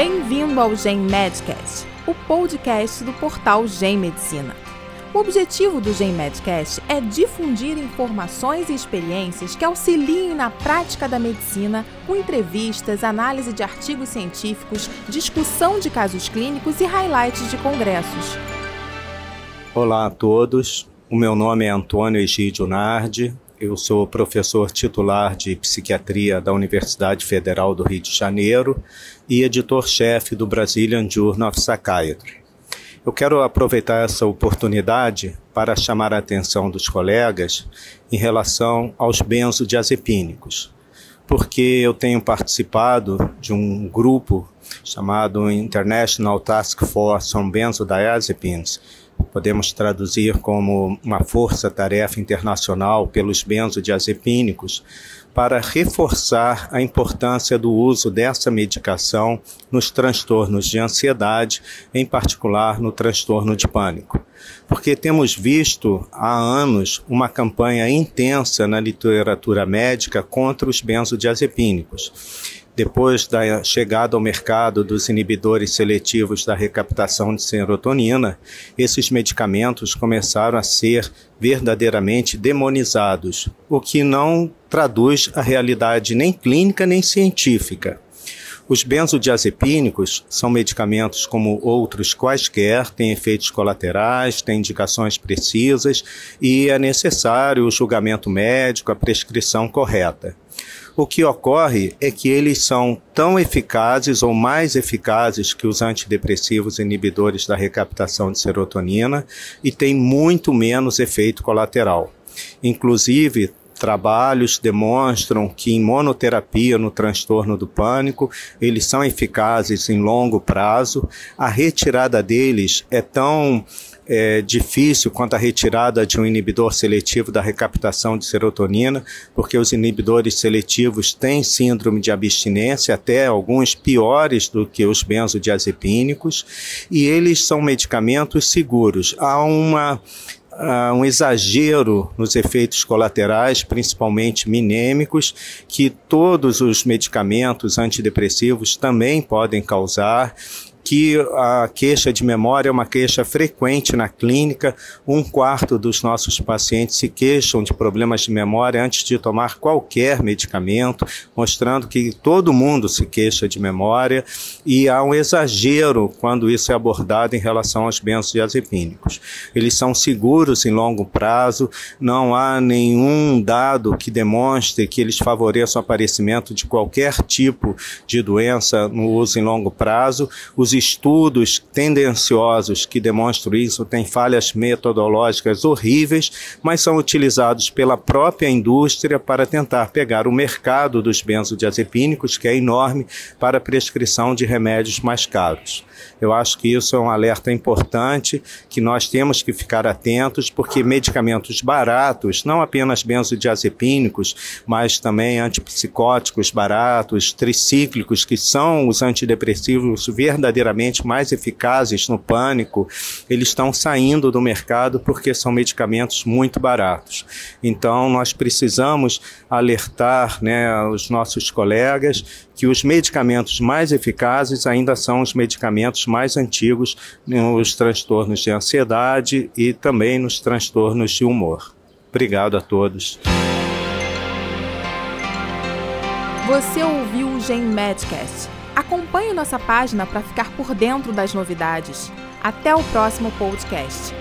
Bem-vindo ao Gen Medcast, o podcast do portal Gen Medicina. O objetivo do Gen Medcast é difundir informações e experiências que auxiliem na prática da medicina, com entrevistas, análise de artigos científicos, discussão de casos clínicos e highlights de congressos. Olá a todos, o meu nome é Antônio Egídio Nardi, eu sou professor titular de psiquiatria da Universidade Federal do Rio de Janeiro e editor-chefe do Brazilian Journal of Psychiatry. Eu quero aproveitar essa oportunidade para chamar a atenção dos colegas em relação aos benzodiazepínicos, porque eu tenho participado de um grupo chamado International Task Force on Benzodiazepines, podemos traduzir como uma força-tarefa internacional pelos benzodiazepínicos, para reforçar a importância do uso dessa medicação nos transtornos de ansiedade, em particular no transtorno de pânico. Porque temos visto há anos uma campanha intensa na literatura médica contra os benzodiazepínicos depois da chegada ao mercado dos inibidores seletivos da recaptação de serotonina, esses medicamentos começaram a ser verdadeiramente demonizados, o que não traduz a realidade nem clínica nem científica. Os benzodiazepínicos são medicamentos como outros quaisquer, têm efeitos colaterais, têm indicações precisas e é necessário o julgamento médico, a prescrição correta. O que ocorre é que eles são tão eficazes ou mais eficazes que os antidepressivos inibidores da recaptação de serotonina e têm muito menos efeito colateral. Inclusive, trabalhos demonstram que em monoterapia no transtorno do pânico, eles são eficazes em longo prazo. A retirada deles é tão é, difícil quanto a retirada de um inibidor seletivo da recaptação de serotonina, porque os inibidores seletivos têm síndrome de abstinência, até alguns piores do que os benzodiazepínicos, e eles são medicamentos seguros. Há uma Uh, um exagero nos efeitos colaterais, principalmente minêmicos, que todos os medicamentos antidepressivos também podem causar que a queixa de memória é uma queixa frequente na clínica. Um quarto dos nossos pacientes se queixam de problemas de memória antes de tomar qualquer medicamento, mostrando que todo mundo se queixa de memória e há um exagero quando isso é abordado em relação aos benzodiazepínicos. Eles são seguros em longo prazo, não há nenhum dado que demonstre que eles favoreçam o aparecimento de qualquer tipo de doença no uso em longo prazo. Os estudos tendenciosos que demonstram isso têm falhas metodológicas horríveis, mas são utilizados pela própria indústria para tentar pegar o mercado dos benzodiazepínicos, que é enorme, para prescrição de remédios mais caros. Eu acho que isso é um alerta importante que nós temos que ficar atentos, porque medicamentos baratos, não apenas benzodiazepínicos, mas também antipsicóticos baratos, tricíclicos, que são os antidepressivos verdadeiramente mais eficazes no pânico, eles estão saindo do mercado porque são medicamentos muito baratos. Então, nós precisamos alertar né, os nossos colegas que os medicamentos mais eficazes ainda são os medicamentos mais antigos nos transtornos de ansiedade e também nos transtornos de humor. Obrigado a todos. Você ouviu o Gen Medcast. Acompanhe nossa página para ficar por dentro das novidades. Até o próximo podcast.